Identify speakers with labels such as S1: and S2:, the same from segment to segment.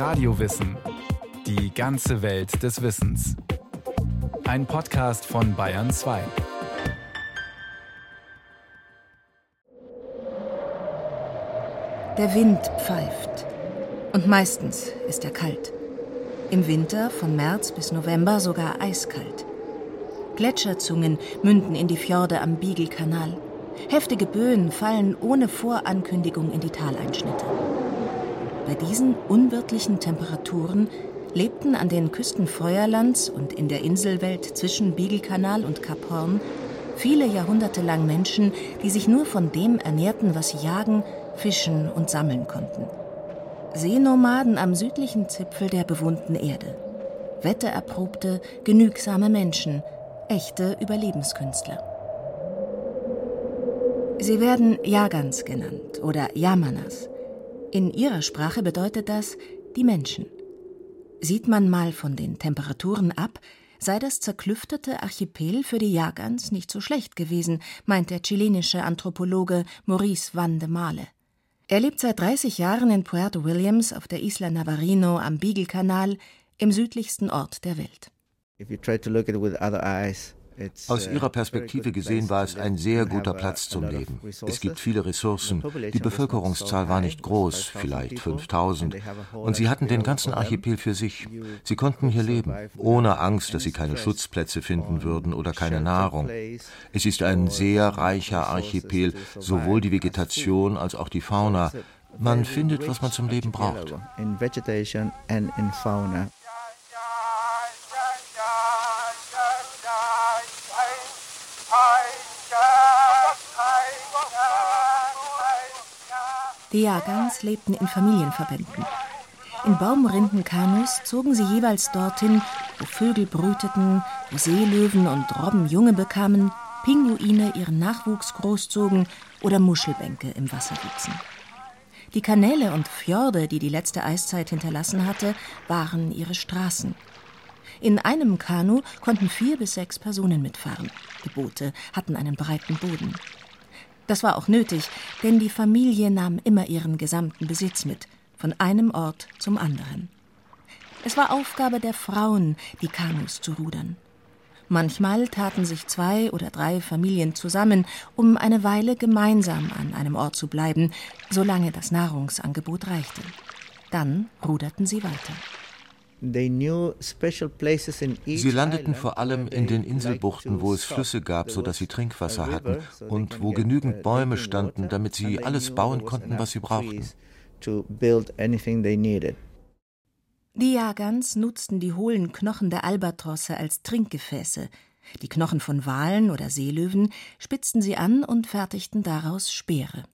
S1: Radiowissen. Die ganze Welt des Wissens. Ein Podcast von Bayern 2.
S2: Der Wind pfeift. Und meistens ist er kalt. Im Winter von März bis November sogar eiskalt. Gletscherzungen münden in die Fjorde am Beagle-Kanal. Heftige Böen fallen ohne Vorankündigung in die Taleinschnitte. Bei diesen unwirtlichen Temperaturen lebten an den Küsten Feuerlands und in der Inselwelt zwischen Beagle-Kanal und Kap Horn viele Jahrhunderte lang Menschen, die sich nur von dem ernährten, was sie jagen, fischen und sammeln konnten. Seenomaden am südlichen Zipfel der bewohnten Erde. Wettererprobte, genügsame Menschen, echte Überlebenskünstler. Sie werden Jagans genannt oder Yamanas. In ihrer Sprache bedeutet das die Menschen. Sieht man mal von den Temperaturen ab, sei das zerklüftete Archipel für die Jagans nicht so schlecht gewesen, meint der chilenische Anthropologe Maurice Van de Male. Er lebt seit 30 Jahren in Puerto Williams auf der Isla Navarino am Beagle-Kanal, im südlichsten Ort der Welt.
S3: If you try to look at it with other eyes,
S4: aus ihrer Perspektive gesehen war es ein sehr guter Platz zum Leben. Es gibt viele Ressourcen. Die Bevölkerungszahl war nicht groß, vielleicht 5000. Und sie hatten den ganzen Archipel für sich. Sie konnten hier leben, ohne Angst, dass sie keine Schutzplätze finden würden oder keine Nahrung. Es ist ein sehr reicher Archipel, sowohl die Vegetation als auch die Fauna. Man findet, was man zum Leben braucht.
S2: Die Jagans lebten in Familienverbänden. In Baumrindenkanus zogen sie jeweils dorthin, wo Vögel brüteten, wo Seelöwen und Robben Junge bekamen, Pinguine ihren Nachwuchs großzogen oder Muschelbänke im Wasser wuchsen. Die Kanäle und Fjorde, die die letzte Eiszeit hinterlassen hatte, waren ihre Straßen. In einem Kanu konnten vier bis sechs Personen mitfahren. Die Boote hatten einen breiten Boden. Das war auch nötig, denn die Familie nahm immer ihren gesamten Besitz mit, von einem Ort zum anderen. Es war Aufgabe der Frauen, die Kanus zu rudern. Manchmal taten sich zwei oder drei Familien zusammen, um eine Weile gemeinsam an einem Ort zu bleiben, solange das Nahrungsangebot reichte. Dann ruderten sie weiter.
S4: Sie landeten vor allem in den Inselbuchten, wo es Flüsse gab, sodass sie Trinkwasser hatten und wo genügend Bäume standen, damit sie alles bauen konnten, was sie brauchten.
S2: Die Jagans nutzten die hohlen Knochen der Albatrosse als Trinkgefäße. Die Knochen von Walen oder Seelöwen spitzten sie an und fertigten daraus Speere.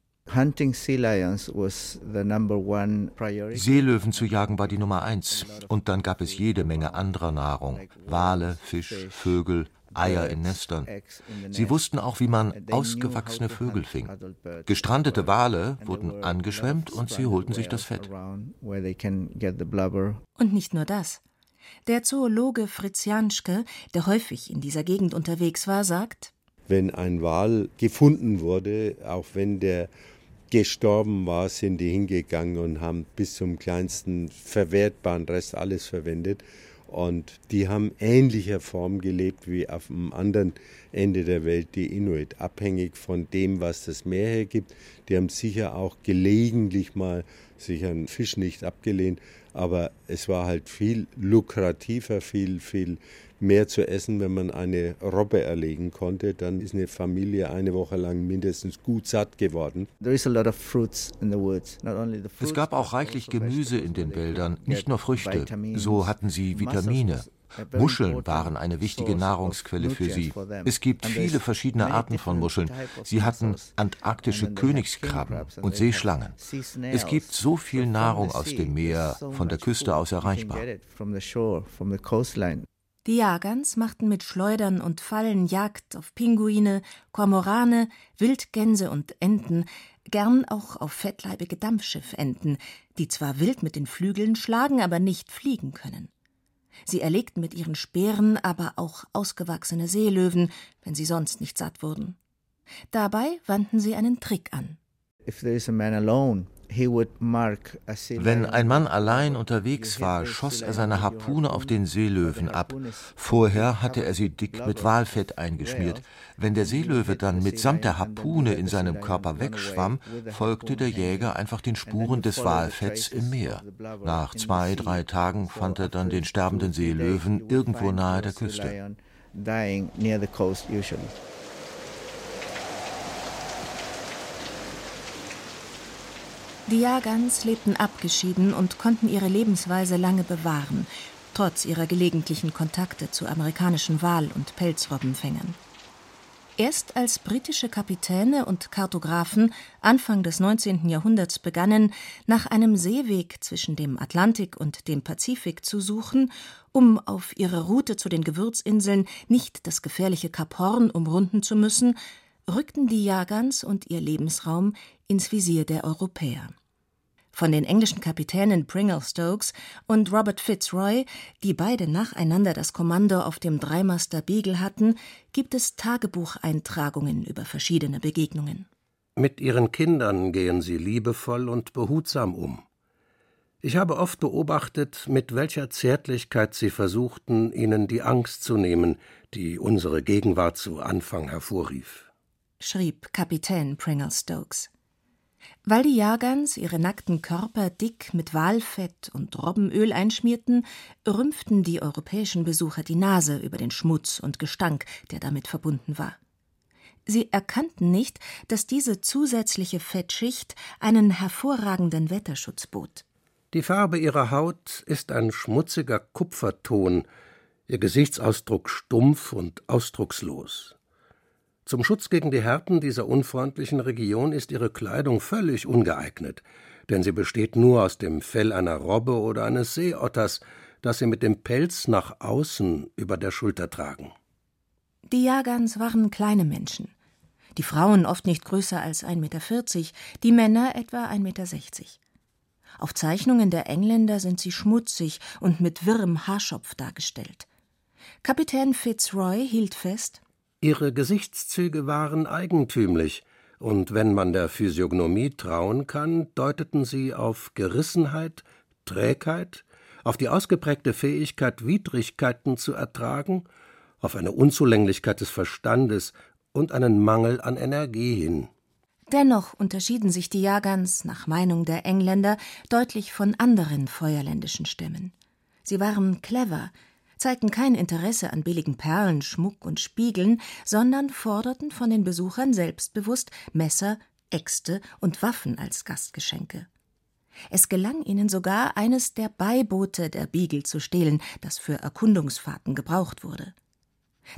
S4: Seelöwen zu jagen war die Nummer eins. Und dann gab es jede Menge anderer Nahrung. Wale, Fisch, Vögel, Eier in Nestern. Sie wussten auch, wie man ausgewachsene Vögel fing. Gestrandete Wale wurden angeschwemmt und sie holten sich das Fett.
S2: Und nicht nur das. Der Zoologe Fritz Janschke, der häufig in dieser Gegend unterwegs war, sagt,
S5: wenn ein Wal gefunden wurde, auch wenn der gestorben war, sind die hingegangen und haben bis zum kleinsten verwertbaren Rest alles verwendet. Und die haben ähnlicher Form gelebt wie auf dem anderen Ende der Welt die Inuit, abhängig von dem, was das Meer hergibt. Die haben sicher auch gelegentlich mal sich einen Fisch nicht abgelehnt, aber es war halt viel lukrativer, viel, viel mehr zu essen, wenn man eine Robbe erlegen konnte. Dann ist eine Familie eine Woche lang mindestens gut satt geworden.
S4: Es gab auch reichlich also Gemüse in den Wäldern, nicht nur Früchte. So hatten sie Vitamine. Muscheln waren eine wichtige Nahrungsquelle für sie. Es gibt viele verschiedene Arten von Muscheln. Sie hatten antarktische Königskrabben und Seeschlangen. Es gibt so viel Nahrung aus dem Meer, von der Küste aus erreichbar.
S2: Die Jagans machten mit Schleudern und Fallen Jagd auf Pinguine, Kormorane, Wildgänse und Enten, gern auch auf fettleibige Dampfschiffenten, die zwar wild mit den Flügeln schlagen, aber nicht fliegen können. Sie erlegten mit ihren Speeren aber auch ausgewachsene Seelöwen, wenn sie sonst nicht satt wurden. Dabei wandten sie einen Trick an.
S4: Wenn ein Mann allein unterwegs war, schoss er seine Harpune auf den Seelöwen ab. Vorher hatte er sie dick mit Walfett eingeschmiert. Wenn der Seelöwe dann mitsamt der Harpune in seinem Körper wegschwamm, folgte der Jäger einfach den Spuren des Walfetts im Meer. Nach zwei, drei Tagen fand er dann den sterbenden Seelöwen irgendwo nahe der Küste.
S2: Die Jagans lebten abgeschieden und konnten ihre Lebensweise lange bewahren, trotz ihrer gelegentlichen Kontakte zu amerikanischen Wal- und Pelzrobbenfängern. Erst als britische Kapitäne und Kartografen Anfang des 19. Jahrhunderts begannen, nach einem Seeweg zwischen dem Atlantik und dem Pazifik zu suchen, um auf ihrer Route zu den Gewürzinseln nicht das gefährliche Kap Horn umrunden zu müssen, rückten die Jagans und ihr Lebensraum ins Visier der Europäer. Von den englischen Kapitänen Pringle Stokes und Robert Fitzroy, die beide nacheinander das Kommando auf dem Dreimaster Beagle hatten, gibt es Tagebucheintragungen über verschiedene Begegnungen.
S6: Mit ihren Kindern gehen sie liebevoll und behutsam um. Ich habe oft beobachtet, mit welcher Zärtlichkeit sie versuchten, ihnen die Angst zu nehmen, die unsere Gegenwart zu Anfang hervorrief
S2: schrieb Kapitän Pringle Stokes. Weil die Jagans ihre nackten Körper dick mit Walfett und Robbenöl einschmierten, rümpften die europäischen Besucher die Nase über den Schmutz und Gestank, der damit verbunden war. Sie erkannten nicht, dass diese zusätzliche Fettschicht einen hervorragenden Wetterschutz bot.
S6: Die Farbe ihrer Haut ist ein schmutziger Kupferton, ihr Gesichtsausdruck stumpf und ausdruckslos. Zum Schutz gegen die Härten dieser unfreundlichen Region ist ihre Kleidung völlig ungeeignet, denn sie besteht nur aus dem Fell einer Robbe oder eines Seeotters, das sie mit dem Pelz nach außen über der Schulter tragen.
S2: Die Jagans waren kleine Menschen. Die Frauen oft nicht größer als 1,40 Meter, die Männer etwa 1,60 Meter. Auf Zeichnungen der Engländer sind sie schmutzig und mit wirrem Haarschopf dargestellt. Kapitän Fitzroy hielt fest,
S6: Ihre Gesichtszüge waren eigentümlich, und wenn man der Physiognomie trauen kann, deuteten sie auf Gerissenheit, Trägheit, auf die ausgeprägte Fähigkeit, Widrigkeiten zu ertragen, auf eine Unzulänglichkeit des Verstandes und einen Mangel an Energie hin.
S2: Dennoch unterschieden sich die Jagans nach Meinung der Engländer deutlich von anderen feuerländischen Stämmen. Sie waren clever, zeigten kein Interesse an billigen Perlen, Schmuck und Spiegeln, sondern forderten von den Besuchern selbstbewusst Messer, Äxte und Waffen als Gastgeschenke. Es gelang ihnen sogar, eines der Beiboote der Beagle zu stehlen, das für Erkundungsfahrten gebraucht wurde.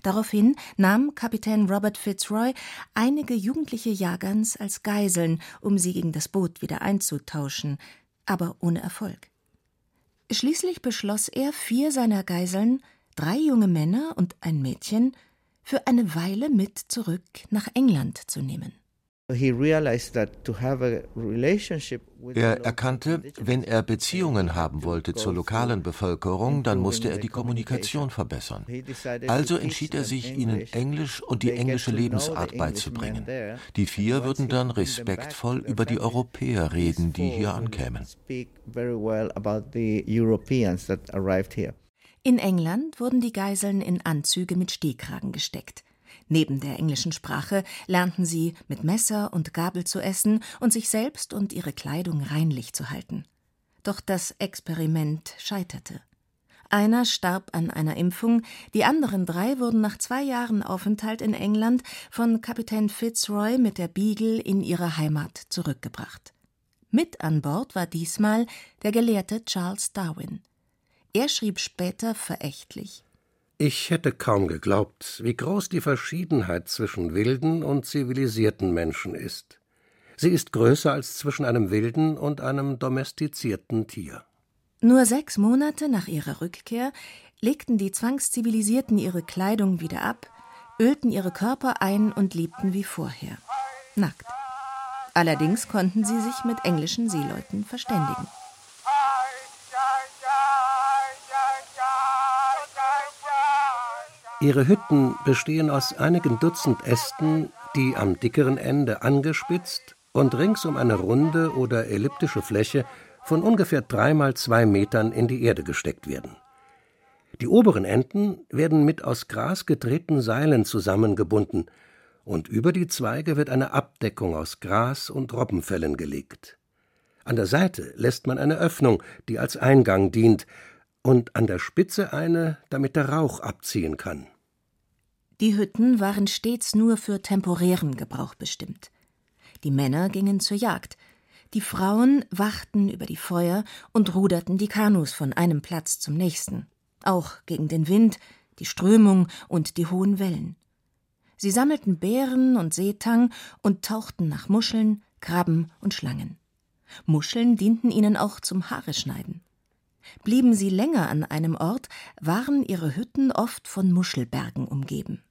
S2: Daraufhin nahm Kapitän Robert Fitzroy einige jugendliche Jagans als Geiseln, um sie gegen das Boot wieder einzutauschen, aber ohne Erfolg. Schließlich beschloss er, vier seiner Geiseln, drei junge Männer und ein Mädchen, für eine Weile mit zurück nach England zu nehmen.
S4: Er erkannte, wenn er Beziehungen haben wollte zur lokalen Bevölkerung, dann musste er die Kommunikation verbessern. Also entschied er sich, ihnen Englisch und die englische Lebensart beizubringen. Die vier würden dann respektvoll über die Europäer reden, die hier ankämen.
S2: In England wurden die Geiseln in Anzüge mit Stehkragen gesteckt. Neben der englischen Sprache lernten sie mit Messer und Gabel zu essen und sich selbst und ihre Kleidung reinlich zu halten. Doch das Experiment scheiterte. Einer starb an einer Impfung, die anderen drei wurden nach zwei Jahren Aufenthalt in England von Kapitän Fitzroy mit der Beagle in ihre Heimat zurückgebracht. Mit an Bord war diesmal der Gelehrte Charles Darwin. Er schrieb später verächtlich
S6: ich hätte kaum geglaubt, wie groß die Verschiedenheit zwischen wilden und zivilisierten Menschen ist. Sie ist größer als zwischen einem wilden und einem domestizierten Tier.
S2: Nur sechs Monate nach ihrer Rückkehr legten die Zwangszivilisierten ihre Kleidung wieder ab, ölten ihre Körper ein und lebten wie vorher, nackt. Allerdings konnten sie sich mit englischen Seeleuten verständigen.
S6: Ihre Hütten bestehen aus einigen Dutzend Ästen, die am dickeren Ende angespitzt, und rings um eine runde oder elliptische Fläche von ungefähr drei mal zwei Metern in die Erde gesteckt werden. Die oberen Enden werden mit aus Gras gedrehten Seilen zusammengebunden, und über die Zweige wird eine Abdeckung aus Gras und Robbenfellen gelegt. An der Seite lässt man eine Öffnung, die als Eingang dient, und an der Spitze eine, damit der Rauch abziehen kann.
S2: Die Hütten waren stets nur für temporären Gebrauch bestimmt. Die Männer gingen zur Jagd, die Frauen wachten über die Feuer und ruderten die Kanus von einem Platz zum nächsten, auch gegen den Wind, die Strömung und die hohen Wellen. Sie sammelten Beeren und Seetang und tauchten nach Muscheln, Krabben und Schlangen. Muscheln dienten ihnen auch zum Haareschneiden. Blieben sie länger an einem Ort, waren ihre Hütten oft von Muschelbergen umgeben.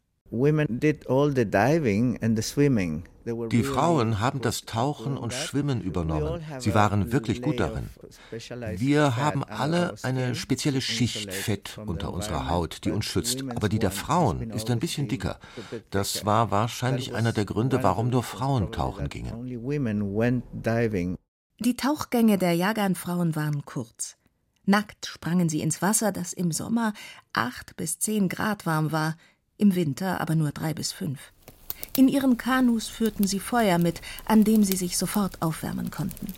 S4: Die Frauen haben das Tauchen und Schwimmen übernommen. Sie waren wirklich gut darin. Wir haben alle eine spezielle Schicht Fett unter unserer Haut, die uns schützt, aber die der Frauen ist ein bisschen dicker. Das war wahrscheinlich einer der Gründe, warum nur Frauen tauchen gingen.
S2: Die Tauchgänge der Jaganfrauen waren kurz. Nackt sprangen sie ins Wasser, das im Sommer acht bis zehn Grad warm war, im Winter aber nur drei bis fünf. In ihren Kanus führten sie Feuer mit, an dem sie sich sofort aufwärmen konnten.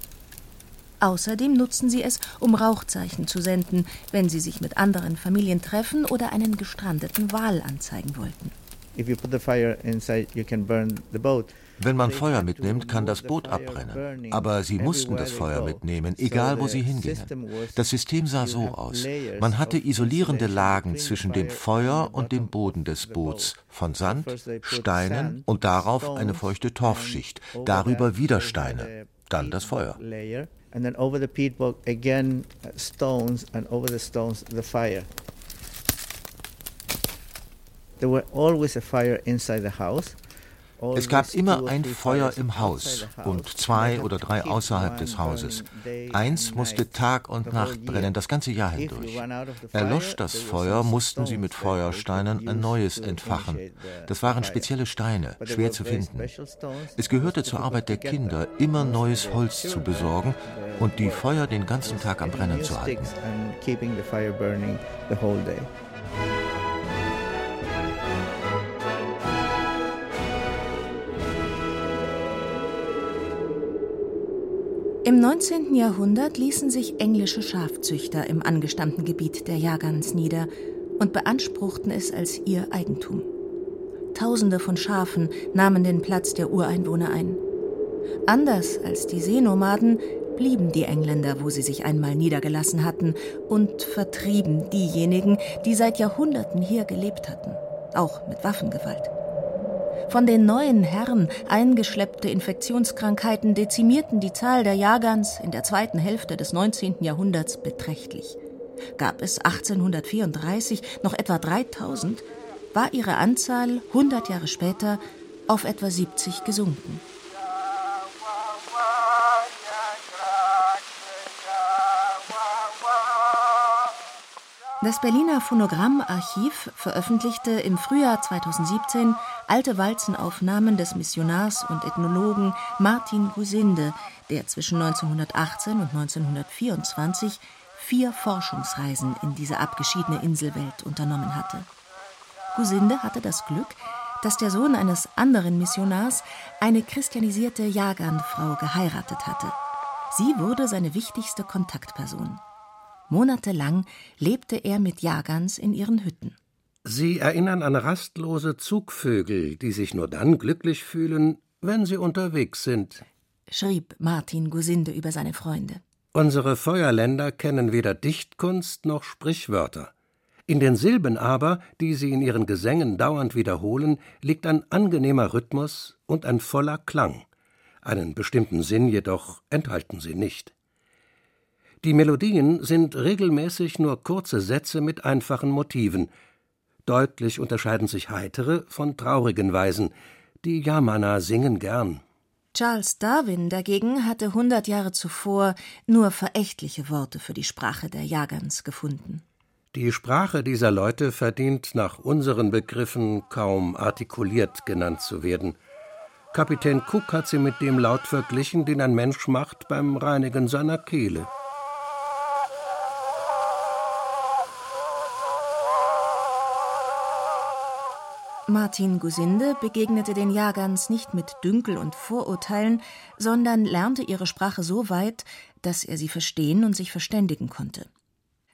S2: Außerdem nutzten sie es, um Rauchzeichen zu senden, wenn sie sich mit anderen Familien treffen oder einen gestrandeten Wal anzeigen wollten. If you put the fire inside, you can
S4: burn the boat. Wenn man Feuer mitnimmt, kann das Boot abbrennen. Aber sie mussten das Feuer mitnehmen, egal wo sie hingingen. Das System sah so aus. Man hatte isolierende Lagen zwischen dem Feuer und dem Boden des Boots von Sand, Steinen und darauf eine feuchte Torfschicht, darüber wieder Steine, dann das Feuer. And then over the peat bog again stones and over the stones the fire. There were always a fire inside the house. Es gab immer ein Feuer im Haus und zwei oder drei außerhalb des Hauses. Eins musste Tag und Nacht brennen, das ganze Jahr hindurch. Erlosch das Feuer, mussten sie mit Feuersteinen ein neues entfachen. Das waren spezielle Steine, schwer zu finden. Es gehörte zur Arbeit der Kinder, immer neues Holz zu besorgen und die Feuer den ganzen Tag am Brennen zu halten.
S2: Im 19. Jahrhundert ließen sich englische Schafzüchter im angestammten Gebiet der Jagans nieder und beanspruchten es als ihr Eigentum. Tausende von Schafen nahmen den Platz der Ureinwohner ein. Anders als die Seenomaden blieben die Engländer, wo sie sich einmal niedergelassen hatten, und vertrieben diejenigen, die seit Jahrhunderten hier gelebt hatten, auch mit Waffengewalt. Von den neuen Herren eingeschleppte Infektionskrankheiten dezimierten die Zahl der Jahrgangs in der zweiten Hälfte des 19. Jahrhunderts beträchtlich. Gab es 1834 noch etwa 3000, war ihre Anzahl 100 Jahre später auf etwa 70 gesunken. Das Berliner Phonogrammarchiv veröffentlichte im Frühjahr 2017 alte Walzenaufnahmen des Missionars und Ethnologen Martin Gusinde, der zwischen 1918 und 1924 vier Forschungsreisen in diese abgeschiedene Inselwelt unternommen hatte. Gusinde hatte das Glück, dass der Sohn eines anderen Missionars eine christianisierte Jaganfrau geheiratet hatte. Sie wurde seine wichtigste Kontaktperson. Monatelang lebte er mit Jagans in ihren Hütten.
S6: Sie erinnern an rastlose Zugvögel, die sich nur dann glücklich fühlen, wenn sie unterwegs sind,
S2: schrieb Martin Gusinde über seine Freunde.
S6: Unsere Feuerländer kennen weder Dichtkunst noch Sprichwörter. In den Silben aber, die sie in ihren Gesängen dauernd wiederholen, liegt ein angenehmer Rhythmus und ein voller Klang. Einen bestimmten Sinn jedoch enthalten sie nicht. Die Melodien sind regelmäßig nur kurze Sätze mit einfachen Motiven. Deutlich unterscheiden sich heitere von traurigen Weisen. Die Yamana singen gern.
S2: Charles Darwin dagegen hatte hundert Jahre zuvor nur verächtliche Worte für die Sprache der Jagans gefunden.
S6: Die Sprache dieser Leute verdient nach unseren Begriffen kaum artikuliert genannt zu werden. Kapitän Cook hat sie mit dem Laut verglichen, den ein Mensch macht beim Reinigen seiner Kehle.
S2: Martin Gusinde begegnete den Jagans nicht mit Dünkel und Vorurteilen, sondern lernte ihre Sprache so weit, dass er sie verstehen und sich verständigen konnte.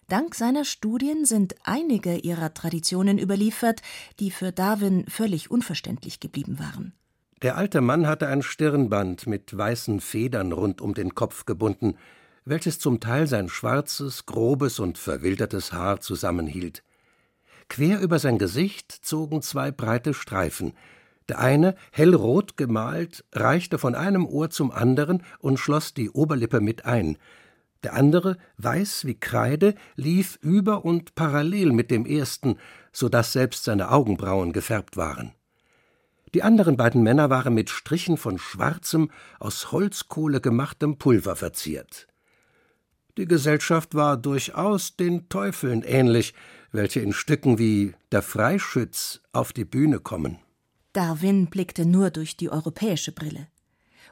S2: Dank seiner Studien sind einige ihrer Traditionen überliefert, die für Darwin völlig unverständlich geblieben waren.
S6: Der alte Mann hatte ein Stirnband mit weißen Federn rund um den Kopf gebunden, welches zum Teil sein schwarzes, grobes und verwildertes Haar zusammenhielt. Quer über sein Gesicht zogen zwei breite Streifen. Der eine, hellrot gemalt, reichte von einem Ohr zum anderen und schloss die Oberlippe mit ein. Der andere, weiß wie Kreide, lief über und parallel mit dem ersten, so dass selbst seine Augenbrauen gefärbt waren. Die anderen beiden Männer waren mit Strichen von schwarzem, aus Holzkohle gemachtem Pulver verziert. Die Gesellschaft war durchaus den Teufeln ähnlich, welche in Stücken wie Der Freischütz auf die Bühne kommen.
S2: Darwin blickte nur durch die europäische Brille.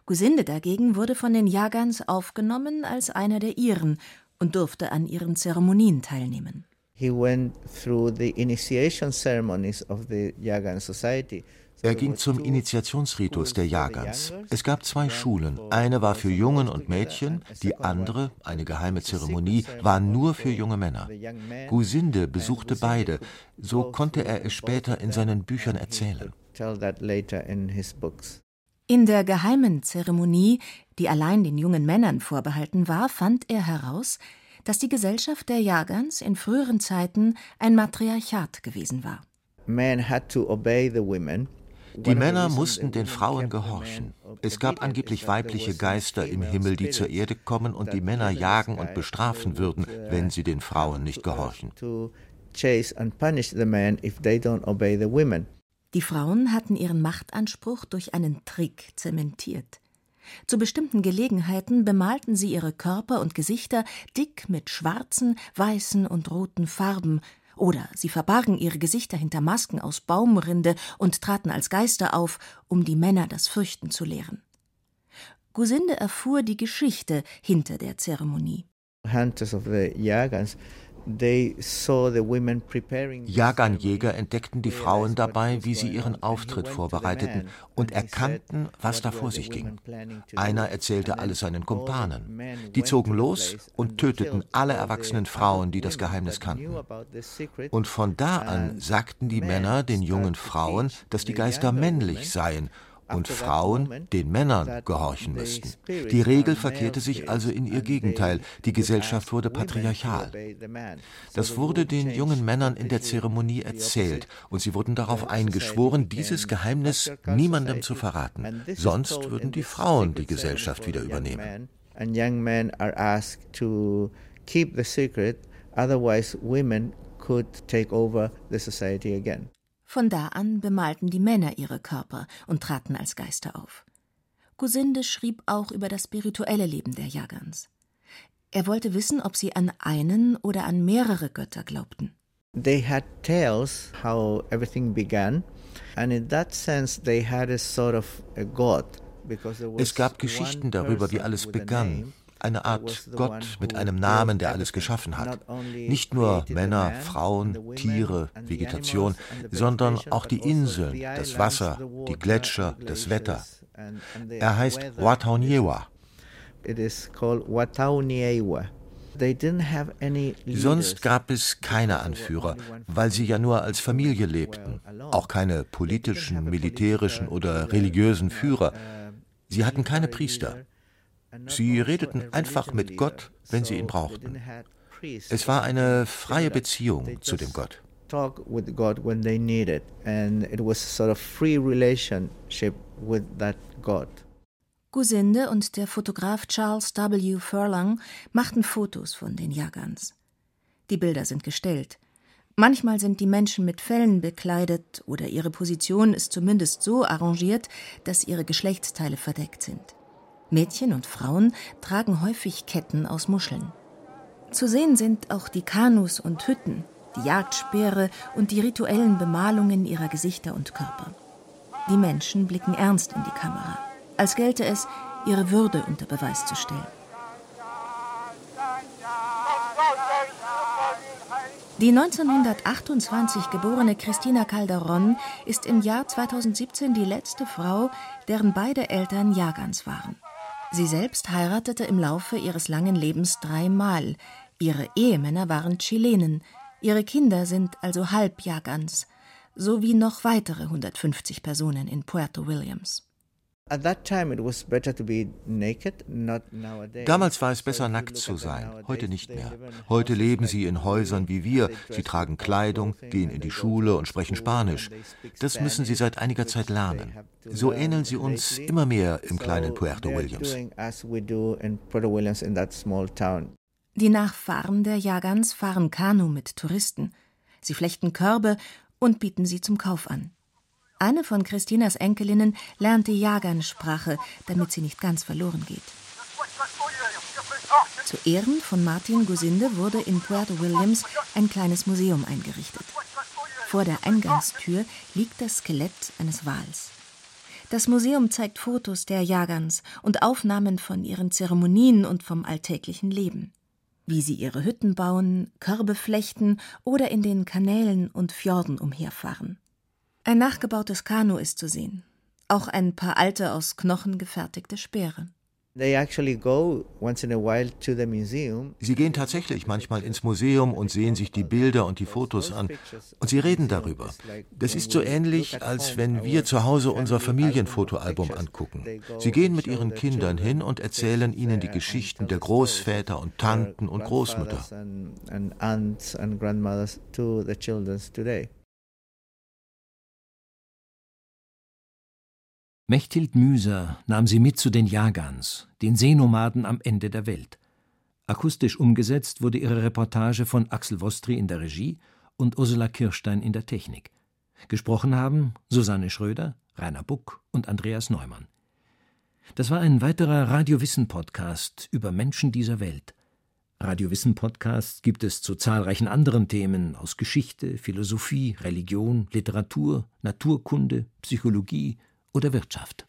S2: Gusinde dagegen wurde von den Jagans aufgenommen als einer der ihren und durfte an ihren Zeremonien teilnehmen.
S3: He went through the initiation ceremonies of the Yagan society.
S4: Er ging zum Initiationsritus der Jagans. Es gab zwei Schulen. Eine war für Jungen und Mädchen, die andere, eine geheime Zeremonie, war nur für junge Männer. Gusinde besuchte beide, so konnte er es später in seinen Büchern erzählen.
S2: In der geheimen Zeremonie, die allein den jungen Männern vorbehalten war, fand er heraus, dass die Gesellschaft der Jagans in früheren Zeiten ein Matriarchat gewesen war.
S3: Men had to obey the women
S4: die Männer mussten den Frauen gehorchen. Es gab angeblich weibliche Geister im Himmel, die zur Erde kommen und die Männer jagen und bestrafen würden, wenn sie den Frauen nicht gehorchen.
S2: Die Frauen hatten ihren Machtanspruch durch einen Trick zementiert. Zu bestimmten Gelegenheiten bemalten sie ihre Körper und Gesichter dick mit schwarzen, weißen und roten Farben, oder sie verbargen ihre Gesichter hinter Masken aus Baumrinde und traten als Geister auf, um die Männer das Fürchten zu lehren. Gusinde erfuhr die Geschichte hinter der Zeremonie.
S3: Hunters of the Yagans
S4: Jaganjäger entdeckten die Frauen dabei, wie sie ihren Auftritt vorbereiteten und erkannten, was da vor sich ging. Einer erzählte alles seinen Kumpanen. Die zogen los und töteten alle erwachsenen Frauen, die das Geheimnis kannten. Und von da an sagten die Männer den jungen Frauen, dass die Geister männlich seien und Frauen den Männern gehorchen müssten. Die Regel verkehrte sich also in ihr Gegenteil, die Gesellschaft wurde patriarchal. Das wurde den jungen Männern in der Zeremonie erzählt, und sie wurden darauf eingeschworen, dieses Geheimnis niemandem zu verraten, sonst würden die Frauen die Gesellschaft wieder übernehmen.
S3: Otherwise, women could take over the society again.
S2: Von da an bemalten die Männer ihre Körper und traten als Geister auf. Gusinde schrieb auch über das spirituelle Leben der Jagans. Er wollte wissen, ob sie an einen oder an mehrere Götter glaubten.
S3: They had tales how everything began, and in that sense they had a sort of a god.
S4: Es gab Geschichten darüber, wie alles begann eine Art Gott mit einem Namen, der alles geschaffen hat. Nicht nur Männer, Frauen, Tiere, Vegetation, sondern auch die Inseln, das Wasser, die Gletscher, das Wetter. Er heißt Wataunyewa. Sonst gab es keine Anführer, weil sie ja nur als Familie lebten, auch keine politischen, militärischen oder religiösen Führer. Sie hatten keine Priester. Sie redeten einfach mit Gott, wenn sie ihn brauchten. Es war eine freie Beziehung zu dem Gott.
S2: Gusinde und der Fotograf Charles W. Furlong machten Fotos von den Jagans. Die Bilder sind gestellt. Manchmal sind die Menschen mit Fellen bekleidet oder ihre Position ist zumindest so arrangiert, dass ihre Geschlechtsteile verdeckt sind. Mädchen und Frauen tragen häufig Ketten aus Muscheln. Zu sehen sind auch die Kanus und Hütten, die Jagdspeere und die rituellen Bemalungen ihrer Gesichter und Körper. Die Menschen blicken ernst in die Kamera, als gelte es, ihre Würde unter Beweis zu stellen. Die 1928 geborene Christina Calderon ist im Jahr 2017 die letzte Frau, deren beide Eltern Jagans waren. Sie selbst heiratete im Laufe ihres langen Lebens dreimal. Ihre Ehemänner waren Chilenen. Ihre Kinder sind also Halbjagans, sowie noch weitere 150 Personen in Puerto Williams.
S4: Damals war es besser, nackt zu sein, heute nicht mehr. Heute leben sie in Häusern wie wir, sie tragen Kleidung, gehen in die Schule und sprechen Spanisch. Das müssen sie seit einiger Zeit lernen. So ähneln sie uns immer mehr im kleinen Puerto Williams.
S2: Die Nachfahren der Jagans fahren Kanu mit Touristen. Sie flechten Körbe und bieten sie zum Kauf an. Eine von Christinas Enkelinnen lernt die Jagan-Sprache, damit sie nicht ganz verloren geht. Zu Ehren von Martin Gusinde wurde in Puerto Williams ein kleines Museum eingerichtet. Vor der Eingangstür liegt das Skelett eines Wals. Das Museum zeigt Fotos der Jagans und Aufnahmen von ihren Zeremonien und vom alltäglichen Leben. Wie sie ihre Hütten bauen, Körbe flechten oder in den Kanälen und Fjorden umherfahren. Ein nachgebautes Kanu ist zu sehen. Auch ein paar alte aus Knochen gefertigte Speere.
S4: Sie gehen tatsächlich manchmal ins Museum und sehen sich die Bilder und die Fotos an. Und sie reden darüber. Das ist so ähnlich, als wenn wir zu Hause unser Familienfotoalbum angucken. Sie gehen mit ihren Kindern hin und erzählen ihnen die Geschichten der Großväter und Tanten und Großmütter.
S7: Mechthild Müser nahm sie mit zu den Jagans, den Seenomaden am Ende der Welt. Akustisch umgesetzt wurde ihre Reportage von Axel Wostri in der Regie und Ursula Kirstein in der Technik. Gesprochen haben Susanne Schröder, Rainer Buck und Andreas Neumann. Das war ein weiterer Radiowissen-Podcast über Menschen dieser Welt. Radiowissen-Podcasts gibt es zu zahlreichen anderen Themen aus Geschichte, Philosophie, Religion, Literatur, Naturkunde, Psychologie, oder Wirtschaft.